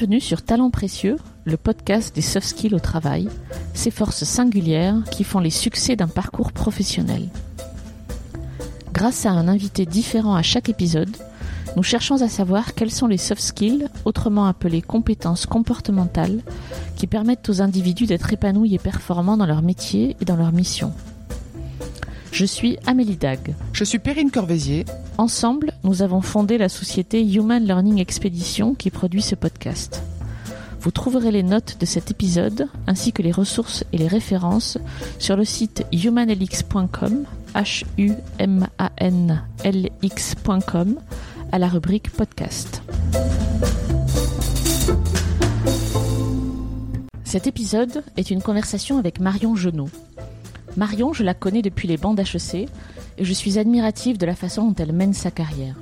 Bienvenue sur Talents Précieux, le podcast des soft skills au travail, ces forces singulières qui font les succès d'un parcours professionnel. Grâce à un invité différent à chaque épisode, nous cherchons à savoir quels sont les soft skills, autrement appelés compétences comportementales, qui permettent aux individus d'être épanouis et performants dans leur métier et dans leur mission. Je suis Amélie Dag. Je suis Perrine Corvézier. Ensemble, nous avons fondé la société Human Learning Expedition qui produit ce podcast. Vous trouverez les notes de cet épisode ainsi que les ressources et les références sur le site humanlx.com, h u m a n l x.com à la rubrique podcast. Cet épisode est une conversation avec Marion Genot. Marion, je la connais depuis les bancs d'HEC et je suis admirative de la façon dont elle mène sa carrière.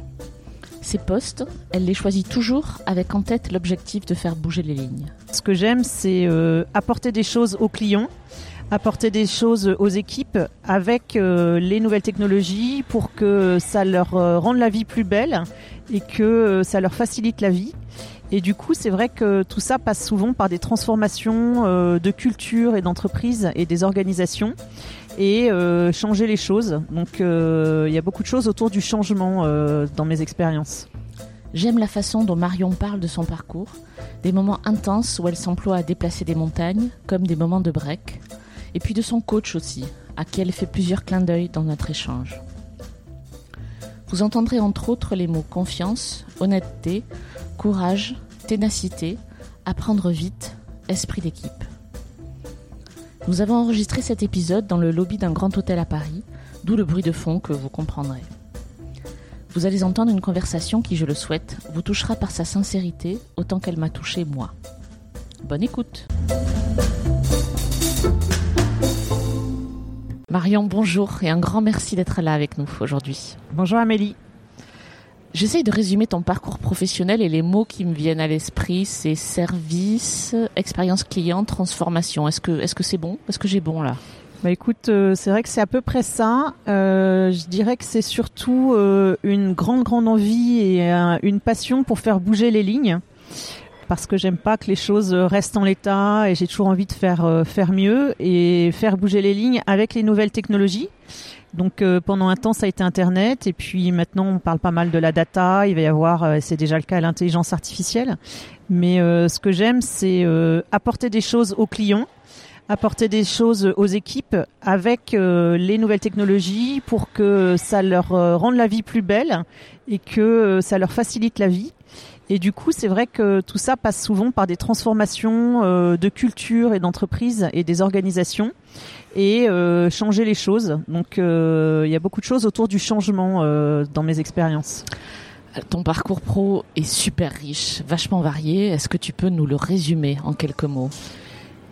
Ses postes, elle les choisit toujours avec en tête l'objectif de faire bouger les lignes. Ce que j'aime, c'est euh, apporter des choses aux clients, apporter des choses aux équipes avec euh, les nouvelles technologies pour que ça leur euh, rende la vie plus belle et que ça leur facilite la vie. Et du coup, c'est vrai que tout ça passe souvent par des transformations de culture et d'entreprise et des organisations et euh, changer les choses. Donc euh, il y a beaucoup de choses autour du changement euh, dans mes expériences. J'aime la façon dont Marion parle de son parcours, des moments intenses où elle s'emploie à déplacer des montagnes, comme des moments de break, et puis de son coach aussi, à qui elle fait plusieurs clins d'œil dans notre échange. Vous entendrez entre autres les mots confiance, honnêteté, courage, ténacité, apprendre vite, esprit d'équipe. Nous avons enregistré cet épisode dans le lobby d'un grand hôtel à Paris, d'où le bruit de fond que vous comprendrez. Vous allez entendre une conversation qui, je le souhaite, vous touchera par sa sincérité autant qu'elle m'a touché moi. Bonne écoute Marion, bonjour et un grand merci d'être là avec nous aujourd'hui. Bonjour Amélie. J'essaye de résumer ton parcours professionnel et les mots qui me viennent à l'esprit, c'est service, expérience client, transformation. Est-ce que est-ce que c'est bon? Est-ce que j'ai bon là? Bah écoute, euh, c'est vrai que c'est à peu près ça. Euh, je dirais que c'est surtout euh, une grande grande envie et une passion pour faire bouger les lignes, parce que j'aime pas que les choses restent en l'état et j'ai toujours envie de faire faire mieux et faire bouger les lignes avec les nouvelles technologies. Donc euh, pendant un temps ça a été Internet et puis maintenant on parle pas mal de la data, il va y avoir, euh, c'est déjà le cas, l'intelligence artificielle. Mais euh, ce que j'aime c'est apporter des choses aux clients, apporter des choses aux équipes avec les nouvelles technologies pour que ça leur rende la vie plus belle et que ça leur facilite la vie. Et du coup, c'est vrai que tout ça passe souvent par des transformations de culture et d'entreprise et des organisations et euh, changer les choses. Donc euh, il y a beaucoup de choses autour du changement euh, dans mes expériences. Ton parcours pro est super riche, vachement varié. Est-ce que tu peux nous le résumer en quelques mots?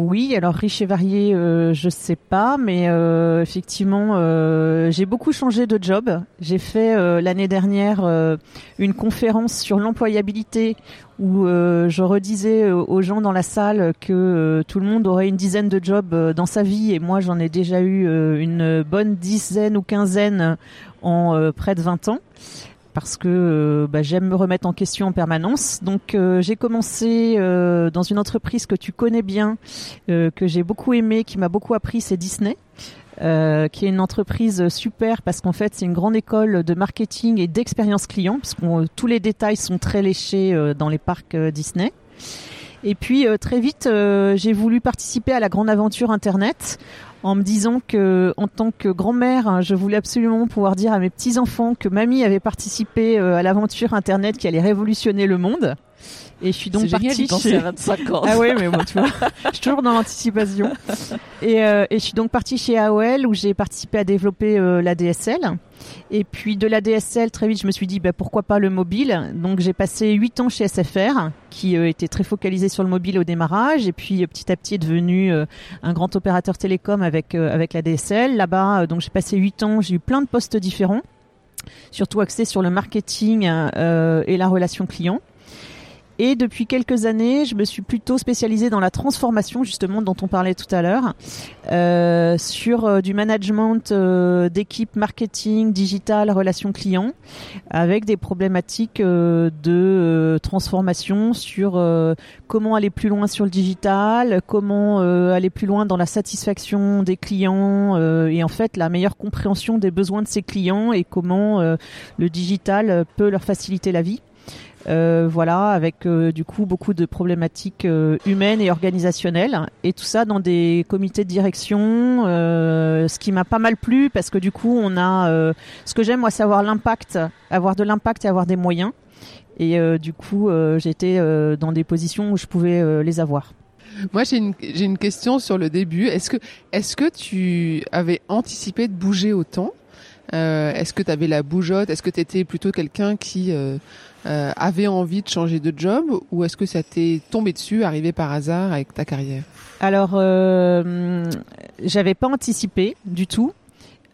Oui, alors riche et varié, euh, je sais pas, mais euh, effectivement, euh, j'ai beaucoup changé de job. J'ai fait euh, l'année dernière une conférence sur l'employabilité où je redisais aux gens dans la salle que tout le monde aurait une dizaine de jobs dans sa vie et moi j'en ai déjà eu une bonne dizaine ou quinzaine en près de 20 ans parce que euh, bah, j'aime me remettre en question en permanence. Donc euh, j'ai commencé euh, dans une entreprise que tu connais bien, que j'ai beaucoup aimé, qui m'a beaucoup appris, c'est Disney. qui est une entreprise super parce qu'en fait c'est une grande école de marketing et d'expérience client parce que tous les détails sont très léchés dans les parcs Disney. Et puis très vite j'ai voulu participer à la grande aventure internet en me disant que en tant que grand-mère, hein, je voulais absolument pouvoir dire à mes petits-enfants que mamie avait participé euh, à l'aventure internet qui allait révolutionner le monde. Et je suis donc partie chez... à 25 ans. Ah ouais, mais bon, tu vois, je suis toujours dans l'anticipation. Et, euh, et, je suis donc partie chez AOL où j'ai participé à développer euh, la DSL. Et puis de la DSL, très vite, je me suis dit, bah, pourquoi pas le mobile? Donc j'ai passé 8 ans chez SFR, qui euh, était très focalisé sur le mobile au démarrage. Et puis petit à petit est devenu un grand opérateur télécom avec, avec la DSL. Là-bas, donc j'ai passé 8 ans, j'ai eu plein de postes différents, surtout axés sur le marketing et la relation client. Et depuis quelques années, je me suis plutôt spécialisée dans la transformation, justement, dont on parlait tout à l'heure, euh, sur euh, du management euh, d'équipe marketing, digital, relations clients, avec des problématiques euh, de transformation sur comment aller plus loin sur le digital, comment aller plus loin dans la satisfaction des clients et en fait la meilleure compréhension des besoins de ses clients et comment le digital peut leur faciliter la vie. Euh, voilà, avec euh, du coup beaucoup de problématiques euh, humaines et organisationnelles, et tout ça dans des comités de direction, ce qui m'a pas mal plu parce que du coup on a, ce que j'aime moi, c'est avoir l'impact, avoir de l'impact et avoir des moyens, et du coup j'étais dans des positions où je pouvais les avoir. Moi, j'ai une, une question sur le début. Est-ce que, est-ce que tu avais anticipé de bouger autant? Est-ce que tu avais la bougeotte? Est-ce que tu étais plutôt quelqu'un qui euh, avait envie de changer de job? Ou est-ce que ça t'est tombé dessus, arrivé par hasard avec ta carrière? Alors, euh, j'avais pas anticipé du tout.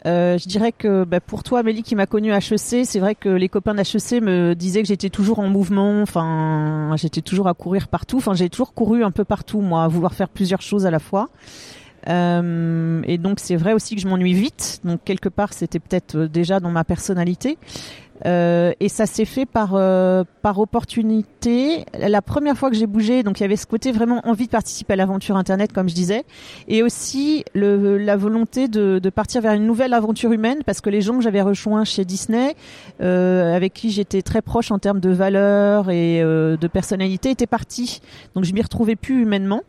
Euh, je dirais que bah, pour toi, Amélie, qui m'a connue à HEC, c'est vrai que les copains d'HEC me disaient que j'étais toujours en mouvement. Enfin, j'étais toujours à courir partout. Enfin, j'ai toujours couru un peu partout, moi, à vouloir faire plusieurs choses à la fois. Euh, et donc c'est vrai aussi que je m'ennuie vite. Donc quelque part, c'était peut-être déjà dans ma personnalité. Euh, et ça s'est fait par euh, par opportunité. La première fois que j'ai bougé, donc il y avait ce côté vraiment envie de participer à l'aventure internet, comme je disais, et aussi la volonté de, partir vers une nouvelle aventure humaine, parce que les gens que j'avais rejoints chez Disney, euh, avec qui j'étais très proche en termes de valeurs et euh, de personnalité, étaient partis. Donc je m'y retrouvais plus humainement.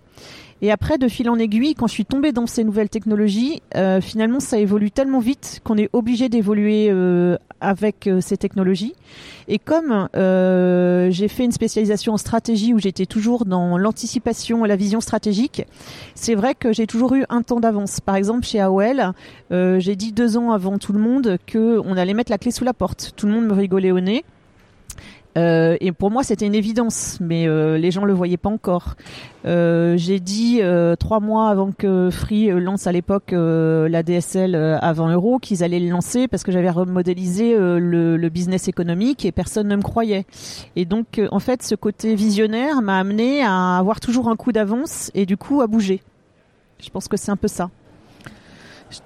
Et après, de fil en aiguille, quand je suis tombée dans ces nouvelles technologies, euh, finalement, ça évolue tellement vite qu'on est obligé d'évoluer euh, avec euh, ces technologies. Et comme j'ai fait une spécialisation en stratégie où j'étais toujours dans l'anticipation et la vision stratégique, c'est vrai que j'ai toujours eu un temps d'avance. Par exemple, chez AOL, j'ai dit deux ans avant tout le monde que on allait mettre la clé sous la porte. Tout le monde me rigolait au nez. Euh, et pour moi, c'était une évidence, mais euh, les gens le voyaient pas encore. Euh, j'ai dit euh, trois mois avant que Free lance à l'époque la DSL à 20 euros qu'ils allaient le lancer parce que j'avais remodélisé le, le, business économique et personne ne me croyait. Et donc, en fait, ce côté visionnaire m'a amené à avoir toujours un coup d'avance et du coup à bouger. Je pense que c'est un peu ça.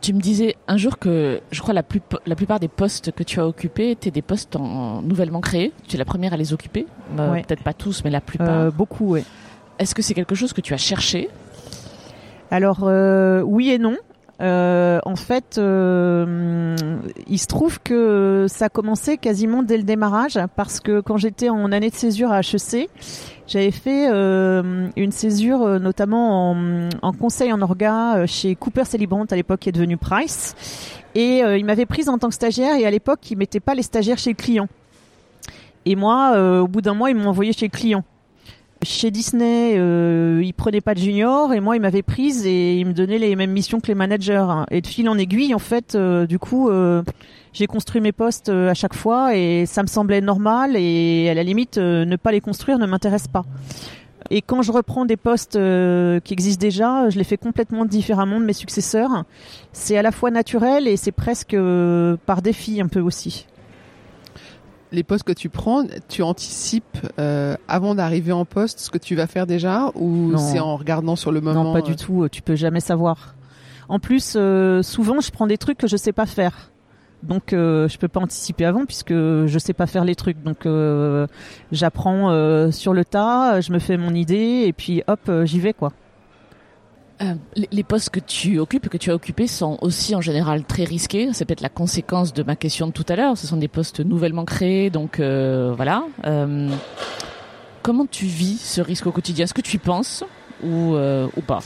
Tu me disais un jour que je crois la, plus, la plupart des postes que tu as occupés étaient des postes en, nouvellement créés. Tu es la première à les occuper. Euh, peut-être pas tous, mais la plupart. Euh, beaucoup, oui. Est-ce que c'est quelque chose que tu as cherché? Alors, euh, oui et non. En fait, il se trouve que ça a commencé quasiment dès le démarrage parce que quand j'étais en année de césure à HEC, j'avais fait euh, une césure notamment en, conseil en orga chez Cooper Celebrant à l'époque qui est devenu Price et il m'avait prise en tant que stagiaire et à l'époque il mettait pas les stagiaires chez le client. Et moi, au bout d'un mois, ils m'ont envoyé chez le client. Chez Disney, euh, ils prenaient pas de junior et moi, ils m'avaient prise et ils me donnaient les mêmes missions que les managers. Et de fil en aiguille, en fait, euh, du coup, euh, j'ai construit mes postes euh, à chaque fois et ça me semblait normal et à la limite, ne pas les construire ne m'intéresse pas. Et quand je reprends des postes qui existent déjà, je les fais complètement différemment de mes successeurs. C'est à la fois naturel et c'est presque par défi un peu aussi les postes que tu prends, tu anticipes euh, avant d'arriver en poste ce que tu vas faire déjà ou c'est en regardant sur le moment Non, pas du euh? tout. Tu peux jamais savoir. En plus, euh, souvent, je prends des trucs que je sais pas faire. Donc, je peux pas anticiper avant puisque je sais pas faire les trucs. Donc, j'apprends sur le tas, je me fais mon idée et puis hop, j'y vais quoi. Euh, les postes que tu occupes, que tu as occupés, sont aussi en général très risqués. C'est peut-être la conséquence de ma question de tout à l'heure. Ce sont des postes nouvellement créés, donc euh, voilà. Euh, comment tu vis ce risque au quotidien? Est-ce que tu y penses ou, euh, ou pas?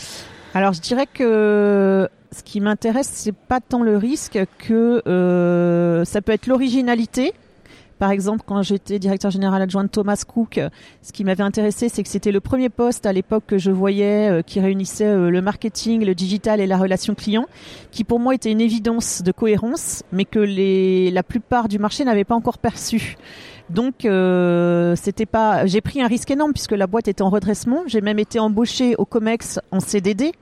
Alors, je dirais que ce qui m'intéresse, c'est pas tant le risque que ça peut être l'originalité par exemple, quand j'étais directeur général adjoint de Thomas Cook, ce qui m'avait intéressé, c'est que c'était le premier poste à l'époque que je voyais euh, qui réunissait euh, le marketing, le digital et la relation client, qui pour moi était une évidence de cohérence, mais que la plupart du marché n'avait pas encore perçu. Donc euh, c'était pas, j'ai pris un risque énorme puisque la boîte était en redressement. J'ai même été embauché au Comex en CDD,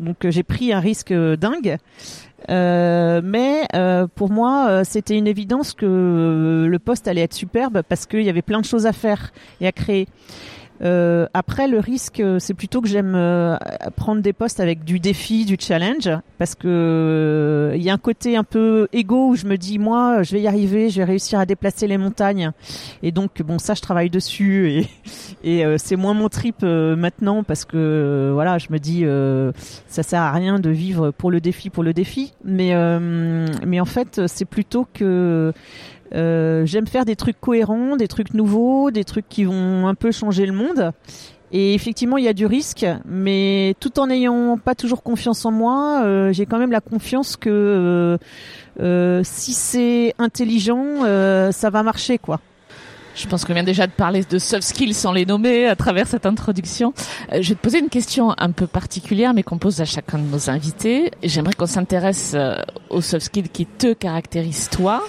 donc j'ai pris un risque dingue. Euh, mais euh, pour moi, euh, c'était une évidence que le poste allait être superbe parce qu'il y avait plein de choses à faire et à créer. Euh, après, le risque, euh, c'est plutôt que j'aime euh, prendre des postes avec du défi, du challenge, parce que il y a un côté un peu égo où je me dis moi, je vais y arriver, je vais réussir à déplacer les montagnes, et donc bon, ça, je travaille dessus, et, et c'est moins mon trip maintenant parce que voilà, je me dis ça sert à rien de vivre pour le défi, pour le défi, mais mais en fait, c'est plutôt que euh, j'aime faire des trucs cohérents, des trucs nouveaux, des trucs qui vont un peu changer le monde. Et effectivement, il y a du risque, mais tout en n'ayant pas toujours confiance en moi, euh, j'ai quand même la confiance que euh, si c'est intelligent, ça va marcher, quoi. Je pense qu'on vient déjà de parler de soft skills sans les nommer à travers cette introduction. je vais te poser une question un peu particulière, mais qu'on pose à chacun de nos invités. J'aimerais qu'on s'intéresse aux soft skills qui te caractérisent toi.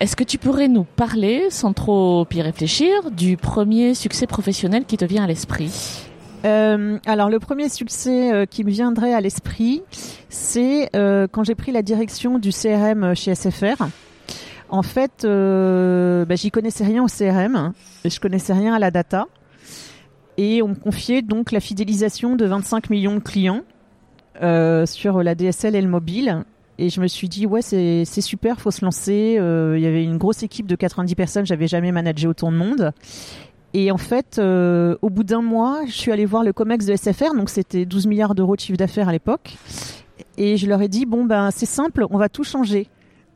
Est-ce que tu pourrais nous parler, sans trop y réfléchir, du premier succès professionnel qui te vient à l'esprit? Euh, alors le premier succès euh, qui me viendrait à l'esprit, c'est euh, quand j'ai pris la direction du CRM chez SFR. En fait, bah, j'y connaissais rien au CRM, et je connaissais rien à la data, et on me confiait donc la fidélisation de 25 millions de clients sur la DSL et le mobile. Et je me suis dit, ouais, c'est super, faut se lancer. Euh, il y avait une grosse équipe de 90 personnes, j'avais jamais managé autant de monde. Et en fait, euh, au bout d'un mois, je suis allée voir le COMEX de SFR, donc c'était 12 milliards d'euros de chiffre d'affaires à l'époque. Et je leur ai dit, bon, ben c'est simple, on va tout changer.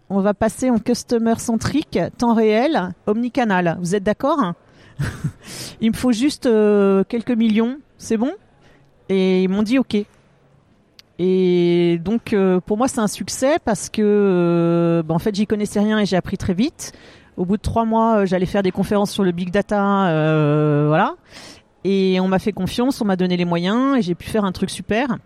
On va passer en customer centrique, temps réel, omnicanal. Vous êtes d'accord Il me faut juste euh, quelques millions, c'est bon? Et ils m'ont dit, ok. Et donc euh, pour moi c'est un succès parce que euh, bah, en fait j'y connaissais rien et j'ai appris très vite. Au bout de trois mois, euh, j'allais faire des conférences sur le big data, voilà. Et on m'a fait confiance, on m'a donné les moyens et j'ai pu faire un truc super.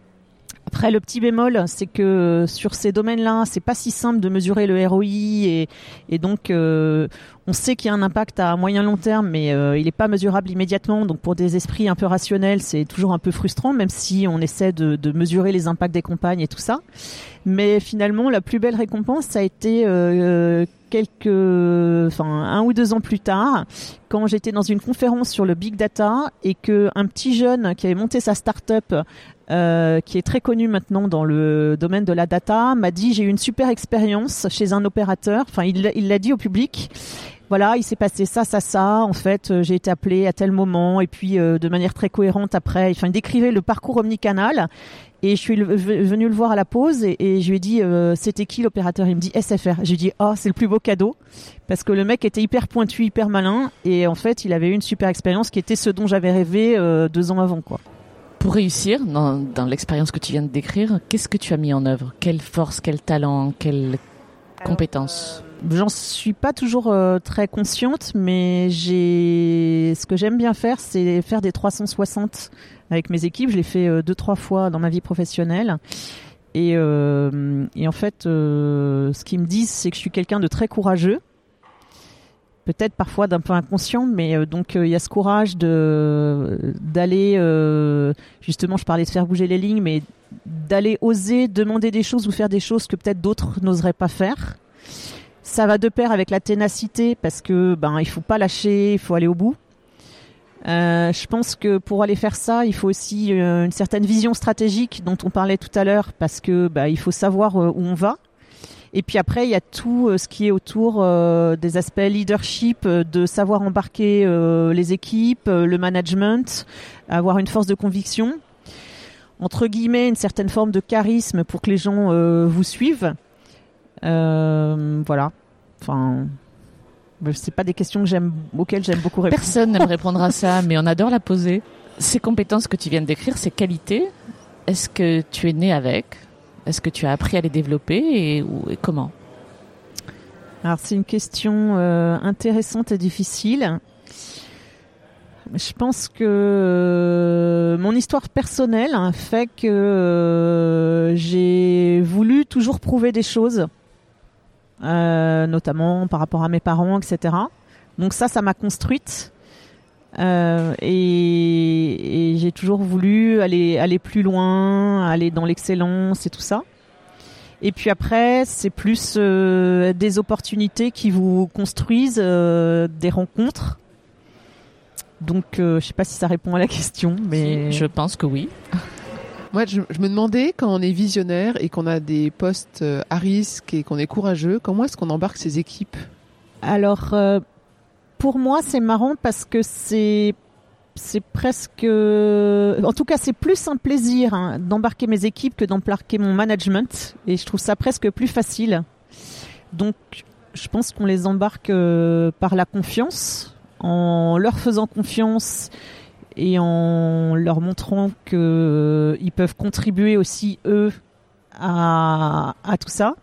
Après, le petit bémol, c'est que sur ces domaines-là, c'est pas si simple de mesurer le ROI et, et donc euh, on sait qu'il y a un impact à moyen long terme, mais euh, il n'est pas mesurable immédiatement. Donc pour des esprits un peu rationnels, c'est toujours un peu frustrant, même si on essaie de, de, mesurer les impacts des campagnes et tout ça. Mais finalement, la plus belle récompense, ça a été euh, quelques, enfin un ou deux ans plus tard, quand j'étais dans une conférence sur le big data et que un petit jeune qui avait monté sa start-up euh, qui est très connu maintenant dans le domaine de la data, m'a dit j'ai eu une super expérience chez un opérateur. Enfin, il l'a dit au public. Voilà, il s'est passé ça, ça, ça. En fait, euh, j'ai été appelé à tel moment et puis euh, de manière très cohérente après. Enfin, il décrivait le parcours omnicanal et je suis venu le voir à la pause et, je lui ai dit c'était qui l'opérateur? Il me dit SFR. J'ai dit oh c'est le plus beau cadeau parce que le mec était hyper pointu, hyper malin et en fait il avait eu une super expérience qui était ce dont j'avais rêvé deux ans avant quoi pour réussir dans, l'expérience que tu viens de décrire, qu'est-ce que tu as mis en œuvre? Quelle force, quel talent, quelle compétence? J'en suis pas toujours euh, très consciente, mais j'ai ce que j'aime bien faire, c'est faire des 360 avec mes équipes. Je l'ai fait euh, deux trois fois dans ma vie professionnelle. Et, euh, et en fait, ce qu'ils me disent, c'est que je suis quelqu'un de très courageux peut-être parfois d'un peu inconscient, mais euh, donc euh, il y a ce courage de d'aller euh, justement, je parlais de faire bouger les lignes, mais d'aller oser demander des choses ou faire des choses que peut-être d'autres n'oseraient pas faire. Ça va de pair avec la ténacité parce que ben il faut pas lâcher, il faut aller au bout. je pense que pour aller faire ça, il faut aussi une certaine vision stratégique dont on parlait tout à l'heure, parce que bah, il faut savoir où on va. Et puis après, il y a tout euh, ce qui est autour euh, des aspects leadership, euh, de savoir embarquer les équipes, le management, avoir une force de conviction, entre guillemets, une certaine forme de charisme pour que les gens vous suivent. voilà. Enfin, c'est pas des questions que j'aime, auxquelles j'aime beaucoup répondre. Personne n'aime répondre à ça, mais on adore la poser. Ces compétences que tu viens de décrire, ces qualités, est-ce que tu es né avec? Est-ce que tu as appris à les développer et, comment? Alors c'est une question euh, intéressante et difficile. Je pense que euh, mon histoire personnelle fait que euh, j'ai voulu toujours prouver des choses, notamment par rapport à mes parents, etc. Donc ça, ça m'a construite. Euh, et, et j'ai toujours voulu aller aller plus loin, aller dans l'excellence et tout ça. Et puis après, c'est plus euh, des opportunités qui vous construisent, euh, des rencontres. Donc, je sais pas si ça répond à la question, mais je pense que oui. Moi, je, me demandais quand on est visionnaire et qu'on a des postes à risque et qu'on est courageux, comment est-ce qu'on embarque ses équipes? Alors, pour moi, c'est marrant parce que c'est presque, en tout cas, c'est plus un plaisir hein, d'embarquer mes équipes que d'embarquer mon management, et je trouve ça presque plus facile. Donc, je pense qu'on les embarque euh, par la confiance, en leur faisant confiance et en leur montrant qu'ils euh, peuvent contribuer aussi eux à tout ça.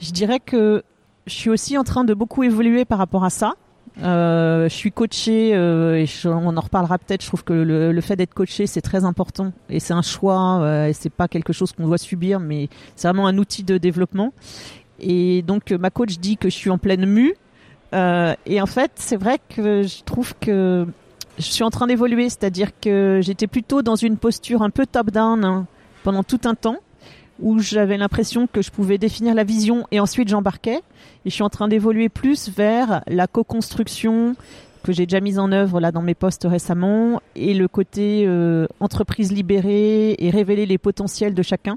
Je dirais que je suis aussi en train de beaucoup évoluer par rapport à ça. Euh, je suis coachée euh, et on en reparlera peut-être. Je trouve que le, le fait d'être coaché c'est très important et c'est un choix euh, et c'est pas quelque chose qu'on doit subir, mais c'est vraiment un outil de développement. Et donc ma coach dit que je suis en pleine mue euh, et en fait c'est vrai que je trouve que je suis en train d'évoluer, c'est-à-dire que j'étais plutôt dans une posture un peu top-down hein, pendant tout un temps où j'avais l'impression que je pouvais définir la vision et ensuite j'embarquais. Et je suis en train d'évoluer plus vers la co-construction que j'ai déjà mise en œuvre là dans mes postes récemment et le côté euh, entreprise libérée et révéler les potentiels de chacun.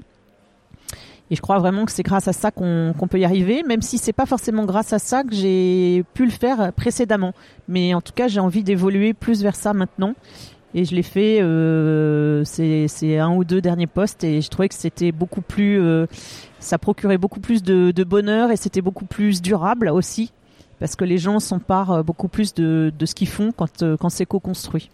Et je crois vraiment que c'est grâce à ça qu'on peut y arriver, même si c'est pas forcément grâce à ça que j'ai pu le faire précédemment. Mais en tout cas, j'ai envie d'évoluer plus vers ça maintenant. Et je l'ai fait euh, c'est un ou deux derniers postes et je trouvais que c'était beaucoup plus euh, ça procurait beaucoup plus de, de bonheur et c'était beaucoup plus durable aussi parce que les gens s'emparent euh, beaucoup plus de, de ce qu'ils font quand, euh, quand c'est co-construit.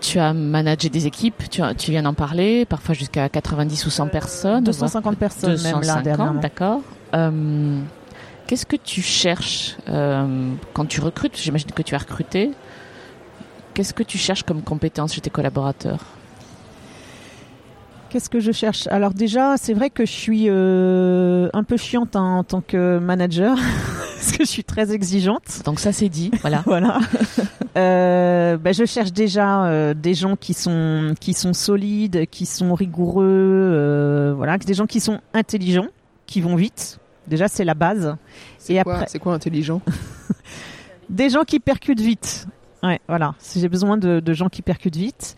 Tu as managé des équipes, tu, tu viens d'en parler, parfois jusqu'à 90 ou 100 personnes. 250 personnes 250, même là. D'accord. Euh, Qu'est-ce que tu cherches euh, quand tu recrutes? J'imagine que tu as recruté. Qu'est-ce que tu cherches comme compétences chez tes collaborateurs? Qu'est-ce que je cherche? Alors déjà, c'est vrai que je suis euh, un peu chiante hein, en tant que manager, parce que je suis très exigeante. Donc ça c'est dit, voilà. voilà. euh, ben, je cherche déjà euh, des gens qui sont qui sont solides, qui sont rigoureux, euh, voilà, des gens qui sont intelligents, qui vont vite. Déjà, c'est la base. Et quoi, après, c'est quoi intelligent? Des gens qui percutent vite. Ouais, voilà. J'ai besoin de, gens qui percutent vite.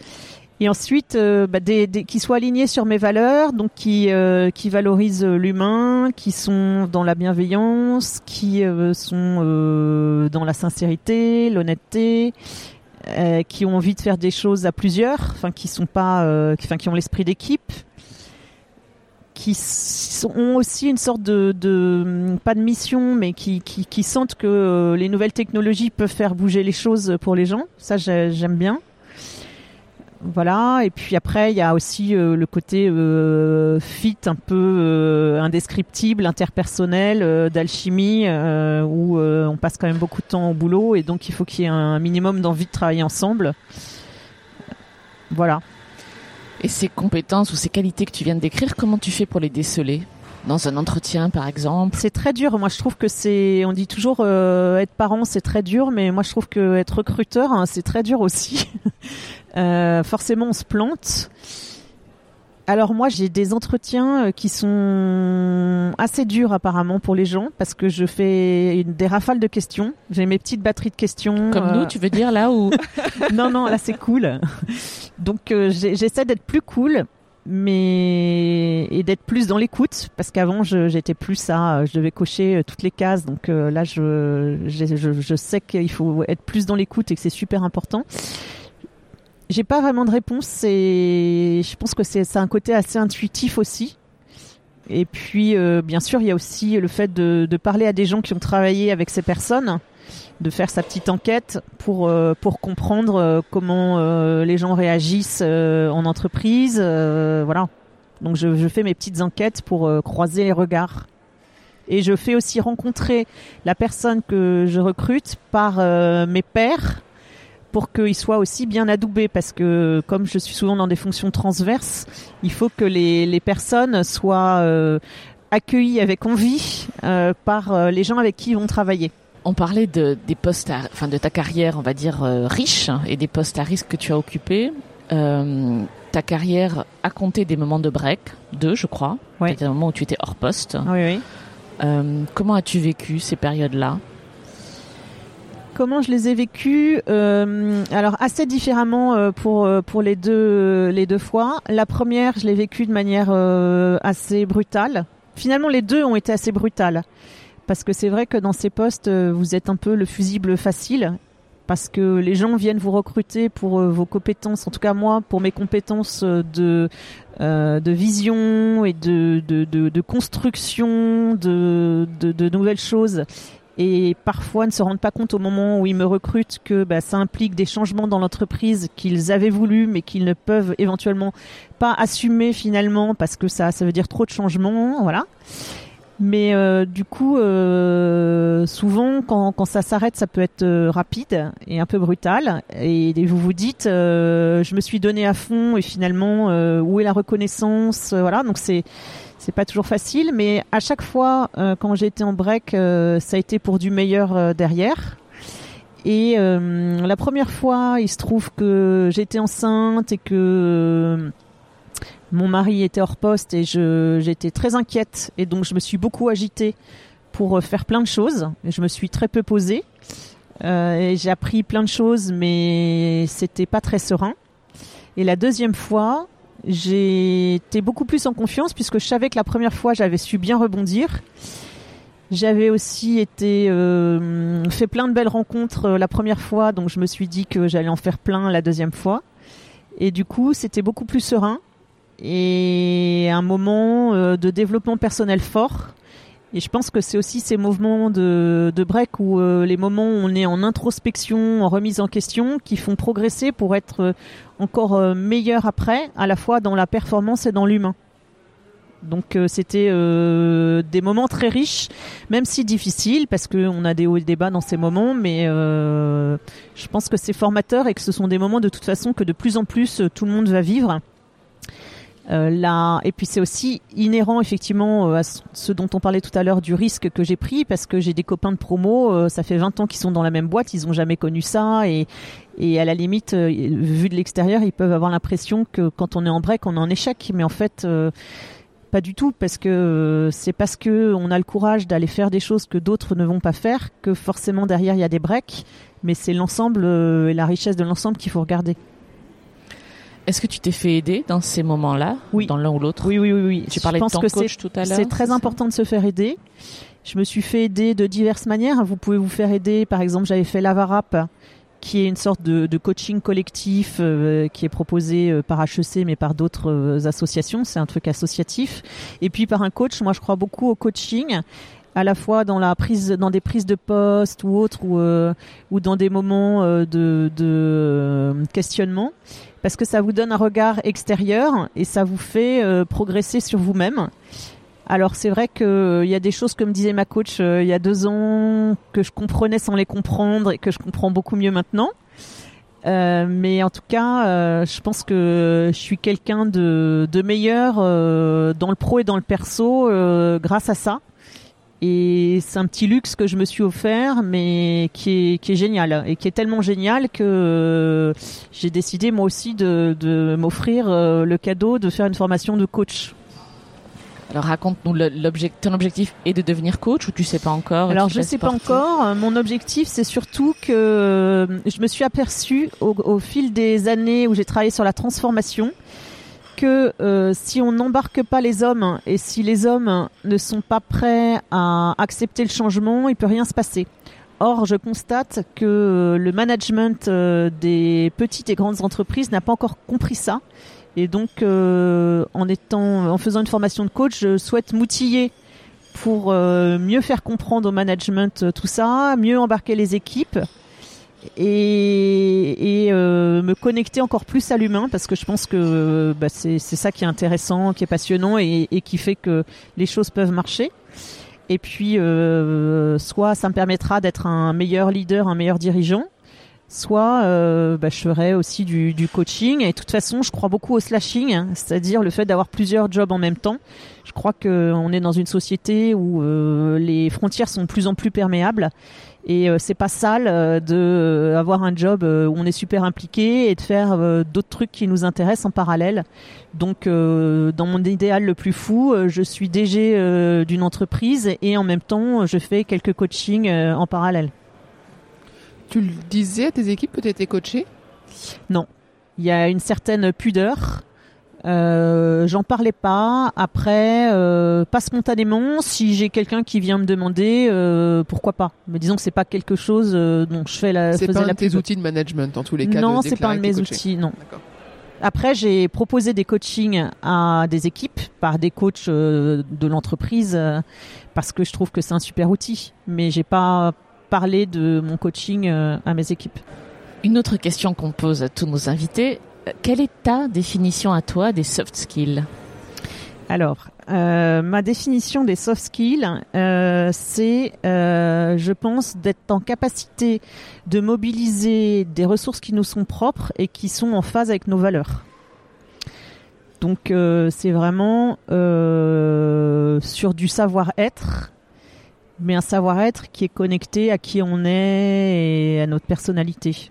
Et ensuite, euh, bah, des, qui soient alignés sur mes valeurs, donc qui euh, valorisent l'humain, qui sont dans la bienveillance, qui euh, sont dans la sincérité, l'honnêteté, qui ont envie de faire des choses à plusieurs, enfin qui sont pas, enfin qui ont l'esprit d'équipe, qui ont aussi une sorte de, pas de mission, mais qui, sentent que les nouvelles technologies peuvent faire bouger les choses pour les gens. Ça, j'aime bien. Voilà, et puis après il y a aussi euh, le côté euh, fit un peu euh, indescriptible, interpersonnel, euh, d'alchimie, euh, où on passe quand même beaucoup de temps au boulot et donc il faut qu'il y ait un minimum d'envie de travailler ensemble. Voilà. Et ces compétences ou ces qualités que tu viens de décrire, comment tu fais pour les déceler dans un entretien par exemple? C'est très dur. Moi je trouve que c'est, on dit toujours euh, être parent c'est très dur, mais moi je trouve que être recruteur hein, c'est très dur aussi. euh, forcément on se plante. Alors moi j'ai des entretiens qui sont assez durs apparemment pour les gens parce que je fais une, des rafales de questions. J'ai mes petites batteries de questions. Comme euh... nous, tu veux dire là où Non non là c'est cool. Donc euh, j'essaie d'être plus cool mais et d'être plus dans l'écoute parce qu'avant j'étais plus ça je devais cocher toutes les cases donc euh, là je, je, je sais qu'il faut être plus dans l'écoute et que c'est super important j'ai pas vraiment de réponse et je pense que c'est un côté assez intuitif aussi. Et puis euh, bien sûr il y a aussi le fait de, parler à des gens qui ont travaillé avec ces personnes de faire sa petite enquête pour euh, pour comprendre euh, comment les gens réagissent en entreprise voilà. Donc je, je, fais mes petites enquêtes pour croiser les regards. Et je fais aussi rencontrer la personne que je recrute par mes pairs pour qu'ils soient aussi bien adoubés parce que comme je suis souvent dans des fonctions transverses il faut que les, les personnes soient accueillies avec envie par les gens avec qui ils vont travailler on parlait de, des postes, à, enfin de ta carrière, on va dire euh, riche, et des postes à risque que tu as occupés. Euh, ta carrière a compté des moments de break, deux, je crois. Oui. Des moments où tu étais hors poste. Oui, oui. Euh, comment as-tu vécu ces périodes-là? Comment je les ai vécus euh, Alors assez différemment euh, pour euh, pour les deux les deux fois. La première, je l'ai vécue de manière assez brutale. Finalement, les deux ont été assez brutales parce que c'est vrai que dans ces postes, vous êtes un peu le fusible facile parce que les gens viennent vous recruter pour vos compétences. En tout cas, moi, pour mes compétences de de vision et de de, de, de construction de, de nouvelles choses et parfois ne se rendent pas compte au moment où ils me recrutent que bah, ça implique des changements dans l'entreprise qu'ils avaient voulu mais qu'ils ne peuvent éventuellement pas assumer finalement parce que ça ça veut dire trop de changements voilà mais euh, du coup euh, souvent quand, quand ça s'arrête ça peut être euh, rapide et un peu brutal. Et, vous vous dites je me suis donné à fond et finalement où est la reconnaissance voilà. Donc c'est c'est pas toujours facile, mais à chaque fois, euh, quand j'ai été en break, euh, ça a été pour du meilleur euh, derrière. Et la première fois, il se trouve que j'étais enceinte et que mon mari était hors poste et j'étais très inquiète et donc je me suis beaucoup agitée pour faire plein de choses. Je me suis très peu posée et j'ai appris plein de choses, mais c'était pas très serein. Et la deuxième fois, J'étais beaucoup plus en confiance puisque je savais que la première fois j'avais su bien rebondir. J'avais aussi été euh, fait plein de belles rencontres euh, la première fois, donc je me suis dit que j'allais en faire plein la deuxième fois. Et du coup, c'était beaucoup plus serein et un moment euh, de développement personnel fort et je pense que c'est aussi ces mouvements de, break ou euh, les moments où on est en introspection, en remise en question, qui font progresser pour être euh, encore euh, meilleur après, à la fois dans la performance et dans l'humain. Donc c'était des moments très riches, même si difficiles, parce qu'on a des hauts et des bas dans ces moments, mais je pense que c'est formateur et que ce sont des moments de toute façon que de plus en plus tout le monde va vivre. Euh, et puis c'est aussi inhérent effectivement euh, à ce dont on parlait tout à l'heure du risque que j'ai pris parce que j'ai des copains de promo, euh, ça fait 20 ans qu'ils sont dans la même boîte, ils ont jamais connu ça et, et à la limite, vu de l'extérieur, ils peuvent avoir l'impression que quand on est en break, on est en échec, mais en fait pas du tout parce que c'est parce que on a le courage d'aller faire des choses que d'autres ne vont pas faire que forcément derrière il y a des breaks, mais c'est l'ensemble et la richesse de l'ensemble qu'il faut regarder. Est-ce que tu t'es fait aider dans ces moments-là Oui. Dans l'un ou l'autre Oui, oui, oui, oui. Tu parlais de ton coach tout à l'heure. C'est très important de se faire aider. Je me suis fait aider de diverses manières. Vous pouvez vous faire aider. Par exemple, j'avais fait l'Avarap, qui est une sorte de, de coaching collectif euh, qui est proposé euh, par HEC, mais par d'autres euh, associations. C'est un truc associatif. Et puis par un coach. Moi, je crois beaucoup au coaching à la fois dans la prise dans des prises de poste ou autres ou, ou dans des moments de, de questionnement parce que ça vous donne un regard extérieur et ça vous fait euh, progresser sur vous-même. Alors c'est vrai qu'il euh, y a des choses, comme disait ma coach euh, il y a deux ans, que je comprenais sans les comprendre et que je comprends beaucoup mieux maintenant. mais en tout cas, je pense que je suis quelqu'un de, de meilleur dans le pro et dans le perso grâce à ça. Et c'est un petit luxe que je me suis offert, mais qui est, qui est génial. Et qui est tellement génial que euh, j'ai décidé moi aussi de, de m'offrir euh, le cadeau de faire une formation de coach. Alors raconte-nous, ton objectif est de devenir coach ou tu sais pas encore Alors je sais pas encore. Mon objectif c'est surtout que euh, je me suis aperçu au, au fil des années où j'ai travaillé sur la transformation euh, si on n'embarque pas les hommes et si les hommes ne sont pas prêts à accepter le changement, il peut rien se passer. Or, je constate que le management euh, des petites et grandes entreprises n'a pas encore compris ça. Et donc, euh, en faisant une formation de coach, je souhaite m'outiller pour mieux faire comprendre au management tout ça, mieux embarquer les équipes et, euh, connecter encore plus à l'humain parce que je pense que bah, c'est ça qui est intéressant, qui est passionnant et, qui fait que les choses peuvent marcher. Et puis, euh, soit ça me permettra d'être un meilleur leader, un meilleur dirigeant, soit euh, bah, je ferai aussi du, coaching. Et de toute façon, je crois beaucoup au slashing, hein, c'est-à-dire le fait d'avoir plusieurs jobs en même temps. Je crois qu'on est dans une société où euh, les frontières sont de plus en plus perméables et euh, c'est pas sale euh, de euh, avoir un job où on est super impliqué et de faire d'autres trucs qui nous intéressent en parallèle. Donc dans mon idéal le plus fou, je suis DG d'une entreprise et en même temps je fais quelques coachings en parallèle. tu le disais à tes équipes que tu étais coaché Non. Il y a une certaine pudeur. Euh, J'en parlais pas. Après, euh, pas spontanément. Si j'ai quelqu'un qui vient me demander, euh, pourquoi pas. Mais disons que c'est pas quelque chose euh, dont je fais la. C'est pas un la de tes outils de management en tous les cas. Non, c'est pas un de mes outils. Non. D'accord. Après, j'ai proposé des coachings à des équipes par des coachs euh, de l'entreprise euh, parce que je trouve que c'est un super outil. Mais j'ai pas parlé de mon coaching euh, à mes équipes. Une autre question qu'on pose à tous nos invités. Quelle est ta définition à toi des soft skills Alors, euh, ma définition des soft skills, euh, c'est, euh, je pense, d'être en capacité de mobiliser des ressources qui nous sont propres et qui sont en phase avec nos valeurs. Donc, c'est vraiment sur du savoir-être, mais un savoir-être qui est connecté à qui on est et à notre personnalité.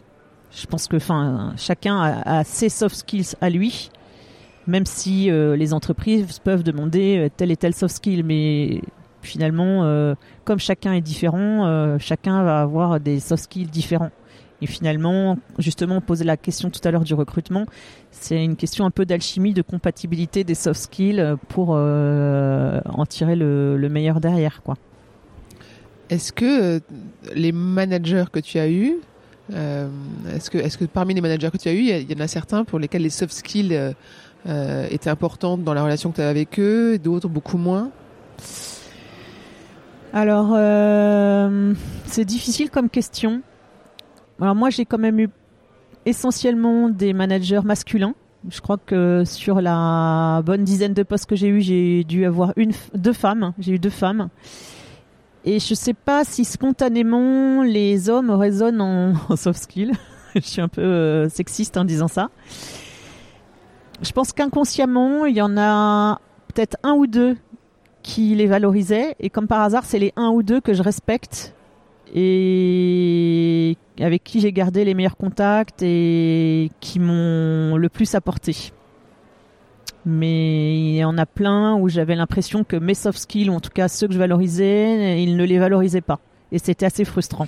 Je pense que, enfin, chacun a, ses soft skills à lui même si euh, les entreprises peuvent demander euh, tel et tel soft skill, mais finalement, euh, comme chacun est différent, chacun va avoir des soft skills différents. Et finalement, justement, on posait la question tout à l'heure du recrutement, c'est une question un peu d'alchimie, de compatibilité des soft skills pour en tirer le, le meilleur derrière, quoi. Est-ce que les managers que tu as eus, euh, est-ce que, est-ce que parmi les managers que tu as eus, il y en a certains pour lesquels les soft skills euh, euh, étaient importantes dans la relation que tu avais avec eux, d'autres beaucoup moins? Alors, c'est difficile comme question. Alors moi, j'ai quand même eu essentiellement des managers masculins. Je crois que sur la bonne dizaine de postes que j'ai eu, j'ai dû avoir une, deux femmes. J'ai eu deux femmes. Et je sais pas si spontanément les hommes résonnent en, soft skills. je suis un peu euh, sexiste en disant ça. Je pense qu'inconsciemment, il y en a peut-être un ou deux qui les valorisaient. Et comme par hasard, c'est les un ou deux que je respecte et avec qui j'ai gardé les meilleurs contacts et qui m'ont le plus apporté. Mais il y en a plein où j'avais l'impression que mes soft skills, ou en tout cas ceux que je valorisais, ils ne les valorisaient pas. Et c'était assez frustrant.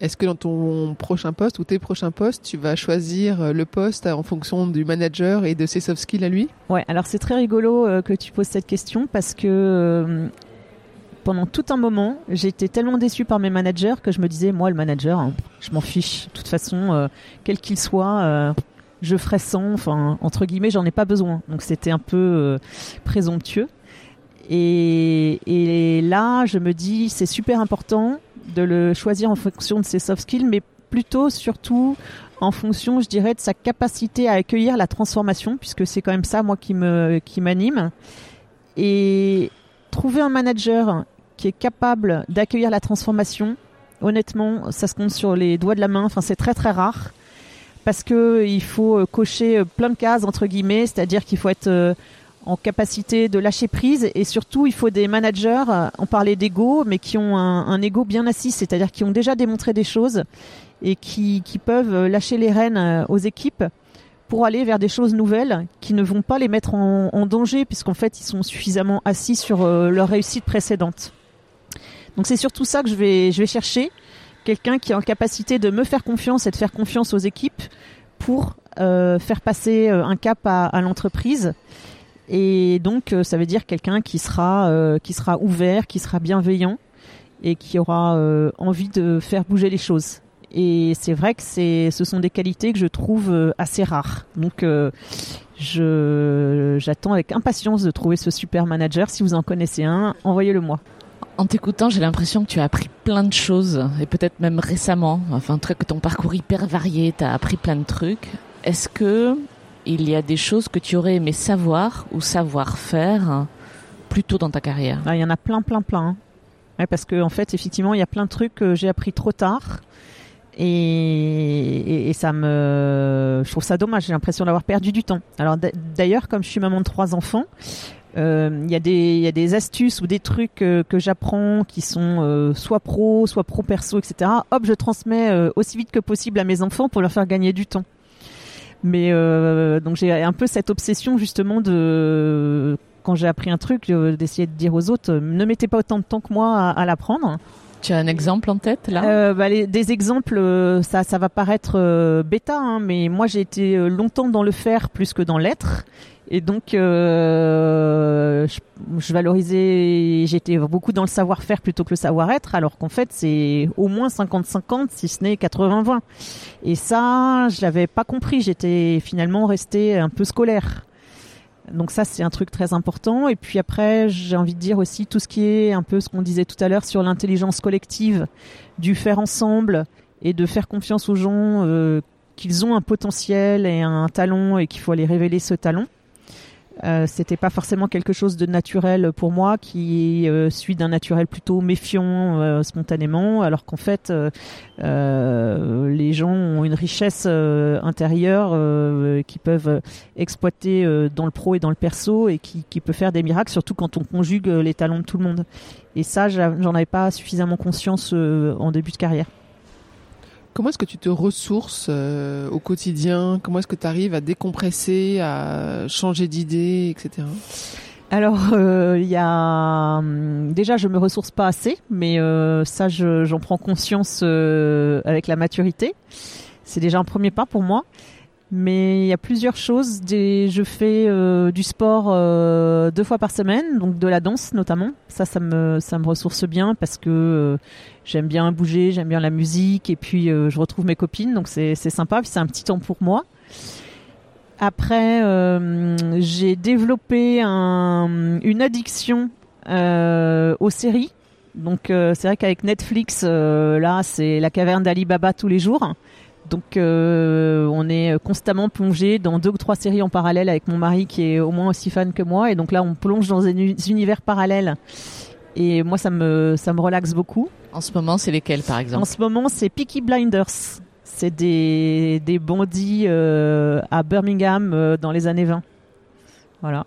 Est-ce que dans ton prochain poste ou tes prochains postes, tu vas choisir euh, le poste en fonction du manager et de ses soft skills à lui? Ouais, alors c'est très rigolo euh, que tu poses cette question parce que euh, pendant tout un moment, j'étais tellement déçue par mes managers que je me disais, moi, le manager, hein, je m'en fiche. De toute façon, euh, quel qu'il soit, euh, je ferai sans. Enfin, entre guillemets, j'en ai pas besoin. Donc c'était un peu euh, présomptueux. Et, et là, je me dis, c'est super important de le choisir en fonction de ses soft skills, mais plutôt, surtout, en fonction, je dirais, de sa capacité à accueillir la transformation, puisque c'est quand même ça, moi, qui me, qui m'anime. Et trouver un manager qui est capable d'accueillir la transformation, honnêtement, ça se compte sur les doigts de la main. Enfin, c'est très très rare parce que il faut euh, cocher euh, plein de cases entre guillemets, c'est-à-dire qu'il faut être euh, en capacité de lâcher prise et surtout il faut des managers. On parlait d'ego, mais qui ont un, ego bien assis, c'est-à-dire qui ont déjà démontré des choses et qui, peuvent lâcher les rênes aux équipes pour aller vers des choses nouvelles qui ne vont pas les mettre en, danger puisqu'en fait ils sont suffisamment assis sur leur réussite précédente. Donc c'est surtout ça que je vais chercher, quelqu'un qui est en capacité de me faire confiance et de faire confiance aux équipes pour euh, faire passer euh, un cap à, l'entreprise. Et donc euh, ça veut dire quelqu'un qui sera, qui sera ouvert, qui sera bienveillant et qui aura envie de faire bouger les choses. Et c'est vrai que c'est, ce sont des qualités que je trouve assez rares. Donc, je, j'attends avec impatience de trouver ce super manager. Si vous en connaissez un, envoyez-le moi. En t'écoutant, j'ai l'impression que tu as appris plein de choses, et peut-être même récemment. Enfin, que ton parcours hyper varié, tu as appris plein de trucs. Est-ce que il y a des choses que tu aurais aimé savoir ou savoir faire plus tôt dans ta carrière? Ah, il y en a plein, plein, plein. hein. Parce que en fait, effectivement, il y a plein de trucs que j'ai appris trop tard. Et, et, et ça me, je trouve ça dommage. J'ai l'impression d'avoir perdu du temps. Alors d'a- d'ailleurs, comme je suis maman de trois enfants, il y a des, il y a des astuces ou des trucs euh, que j'apprends qui sont euh, soit pro, soit pro perso, etc. Hop, je transmets euh, aussi vite que possible à mes enfants pour leur faire gagner du temps. Mais euh, donc j'ai un peu cette obsession justement de quand j'ai appris un truc, euh, d'essayer de dire aux autres, euh, ne mettez pas autant de temps que moi à, à l'apprendre. Tu as un exemple en tête là? Euh, bah, Des exemples, euh, ça, ça va paraître euh, bêta, hein, mais moi j'ai été longtemps dans le faire plus que dans l'être. Et donc, je, je, valorisais, j'étais beaucoup dans le savoir-faire plutôt que le savoir-être, alors qu'en fait, c'est au moins 50-50, si ce n'est 80-20. Et ça, je l'avais pas compris. J'étais finalement resté un peu scolaire. Donc ça, c'est un truc très important. Et puis après, j'ai envie de dire aussi tout ce qui est un peu ce qu'on disait tout à l'heure sur l'intelligence collective, du faire ensemble et de faire confiance aux gens euh, qu'ils ont un potentiel et un talent et qu'il faut aller révéler ce talent. Euh, c'était pas forcément quelque chose de naturel pour moi, qui euh, suit d'un naturel plutôt méfiant euh, spontanément, alors qu'en fait, euh, les gens ont une richesse intérieure qui peuvent exploiter dans le pro et dans le perso et qui, qui peut faire des miracles, surtout quand on conjugue les talents de tout le monde. Et ça, j'en avais pas suffisamment conscience en début de carrière. Comment est-ce que tu te ressources euh, au quotidien? Comment est-ce que tu arrives à décompresser, à changer d'idée, etc. Alors, il euh, y a déjà, je me ressource pas assez, mais euh, ça, j'en prends conscience avec la maturité. C'est déjà un premier pas pour moi. Mais il y a plusieurs choses. Je fais euh, du sport euh, deux fois par semaine, donc de la danse notamment. Ça, ça me, ressource bien parce que euh, j'aime bien bouger, j'aime bien la musique et puis je retrouve mes copines, donc c'est sympa. C'est un petit temps pour moi. Après, j'ai développé un, une addiction aux séries. Donc c'est vrai qu'avec Netflix, là, c'est la caverne d'Ali Baba tous les jours. Donc euh, on est constamment plongé dans deux ou trois séries en parallèle avec mon mari qui est au moins aussi fan que moi. Et donc là on plonge dans des univers parallèles. Et moi ça me, ça me relaxe beaucoup. En ce moment c'est lesquels par exemple? En ce moment c'est Peaky Blinders. C'est des, des bandits euh, à Birmingham euh, dans les années 20. Voilà.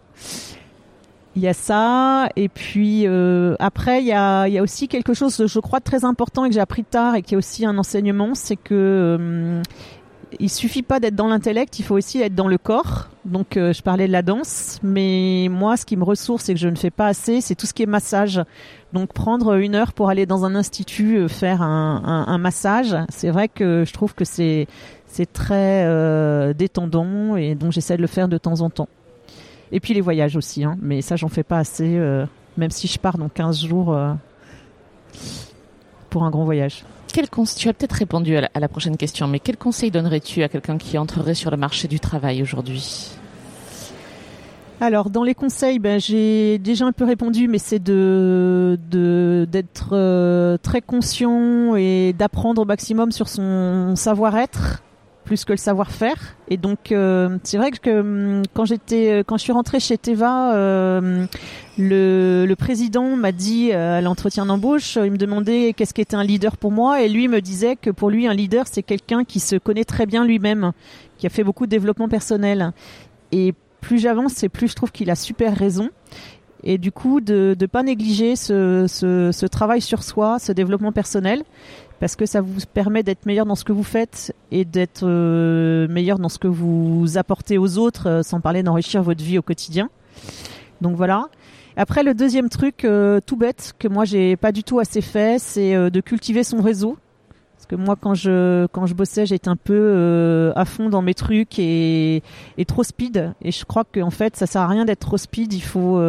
Il y a ça, et puis euh, après il y a, aussi quelque chose, je crois, très important et que j'ai appris tard et qui est aussi un enseignement, c'est que euh, il suffit pas d'être dans l'intellect, il faut aussi être dans le corps. Donc euh, je parlais de la danse, mais moi ce qui me ressource et que je ne fais pas assez, c'est tout ce qui est massage. Donc prendre une heure pour aller dans un institut euh, faire un, massage, c'est vrai que je trouve que c'est très détendant et donc j'essaie de le faire de temps en temps. Et puis les voyages aussi, hein. mais ça j'en fais pas assez, euh, même si je pars dans 15 jours euh, pour un grand voyage. Quel tu as peut-être répondu à la, prochaine question, mais quel conseil donnerais-tu à quelqu'un qui entrerait sur le marché du travail aujourd'hui? Alors dans les conseils, ben, j'ai déjà un peu répondu, mais c'est de d'être euh, très conscient et d'apprendre au maximum sur son savoir-être plus que le savoir-faire. Et donc, euh, c'est vrai que hum, quand j'étais, euh, quand je suis rentrée chez Teva, euh, le, le, président m'a dit à l'entretien d'embauche, il me demandait qu'est-ce qu'était un leader pour moi, et lui me disait que pour lui, un leader, c'est quelqu'un qui se connaît très bien lui-même, qui a fait beaucoup de développement personnel. Et plus j'avance, et plus je trouve qu'il a super raison. Et du coup, de ne pas négliger ce, travail sur soi, ce développement personnel parce que ça vous permet d'être meilleur dans ce que vous faites et d'être euh, meilleur dans ce que vous apportez aux autres, euh, sans parler d'enrichir votre vie au quotidien. Donc voilà. Après, le deuxième truc euh, tout bête que moi j'ai pas du tout assez fait, c'est de cultiver son réseau. Parce que moi, quand je quand je bossais, j'étais un peu à fond dans mes trucs et, trop speed. Et je crois qu'en fait, ça sert à rien d'être trop speed. Il faut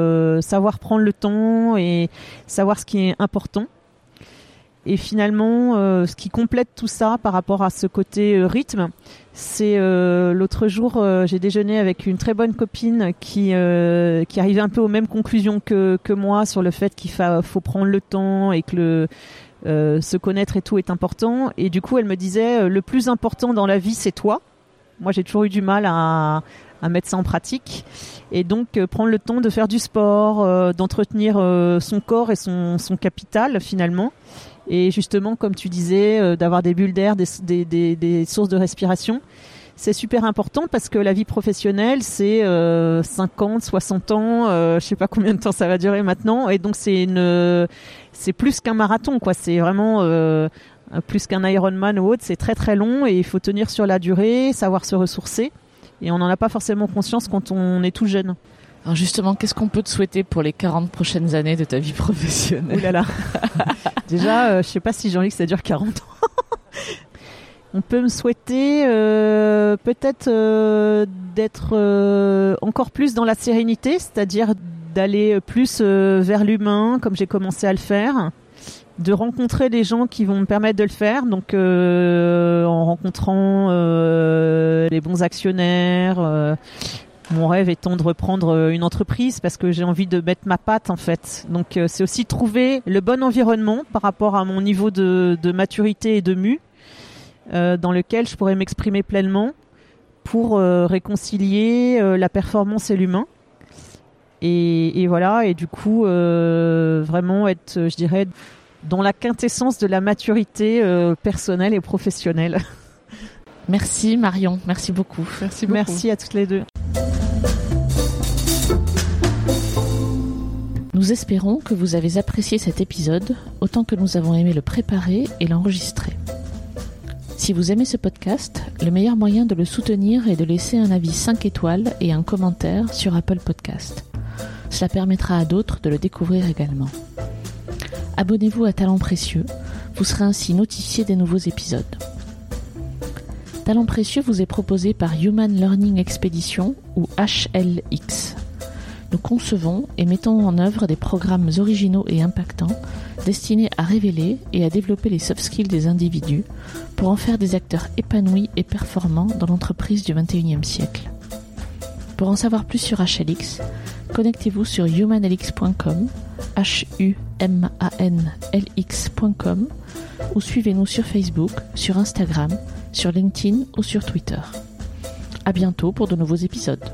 savoir prendre le temps et savoir ce qui est important. Et finalement, euh, ce qui complète tout ça par rapport à ce côté euh, rythme, c'est euh, l'autre jour, j'ai déjeuné avec une très bonne copine qui qui arrivait un peu aux mêmes conclusions que que moi sur le fait qu'il faut prendre le temps et que le se connaître et tout est important. Et du coup, elle me disait le plus important dans la vie, c'est toi. Moi, j'ai toujours eu du mal à, à mettre ça en pratique. Et donc, prendre le temps de faire du sport, d'entretenir son corps et son, son capital finalement et justement, comme tu disais, euh, d'avoir des bulles d'air, des, des, des, sources de respiration. C'est super important parce que la vie professionnelle, c'est euh, 50, 60 ans, euh, je sais pas combien de temps ça va durer maintenant, et donc c'est une, c'est plus qu'un marathon, quoi. C'est vraiment euh, plus qu'un Ironman ou autre. C'est très très long et il faut tenir sur la durée, savoir se ressourcer, et on n'en a pas forcément conscience quand on est tout jeune. Alors justement, qu'est-ce qu'on peut te souhaiter pour les 40 prochaines années de ta vie professionnelle? Ouh là là. Déjà, euh, je sais pas si Jean-Luc ça dure 40 ans. On peut me souhaiter euh, peut-être euh, d'être euh, encore plus dans la sérénité, c'est-à-dire d'aller plus vers l'humain, comme j'ai commencé à le faire, de rencontrer des gens qui vont me permettre de le faire, donc en rencontrant les bons actionnaires. mon rêve étant de reprendre une entreprise parce que j'ai envie de mettre ma patte en fait. Donc c'est aussi trouver le bon environnement par rapport à mon niveau de, de maturité et de mu euh, dans lequel je pourrais m'exprimer pleinement pour euh, réconcilier euh, la performance et l'humain. Et, et voilà, et du coup, euh, vraiment être, je dirais, dans la quintessence de la maturité euh, personnelle et professionnelle. Merci Marion, merci beaucoup. Merci beaucoup. Merci à toutes les deux. Nous espérons que vous avez apprécié cet épisode autant que nous avons aimé le préparer et l'enregistrer. Si vous aimez ce podcast, le meilleur moyen de le soutenir est de laisser un avis 5 étoiles et un commentaire sur Apple Podcast. Cela permettra à d'autres de le découvrir également. Abonnez-vous à Talent Précieux, vous serez ainsi notifié des nouveaux épisodes. Talent Précieux vous est proposé par Human Learning Expedition ou HLX. Nous concevons et mettons en œuvre des programmes originaux et impactants destinés à révéler et à développer les soft skills des individus pour en faire des acteurs épanouis et performants dans l'entreprise du XXIe siècle. Pour en savoir plus sur HLX, connectez-vous sur humanlx.com, ou suivez-nous sur Facebook, sur Instagram, sur LinkedIn ou sur Twitter. À bientôt pour de nouveaux épisodes.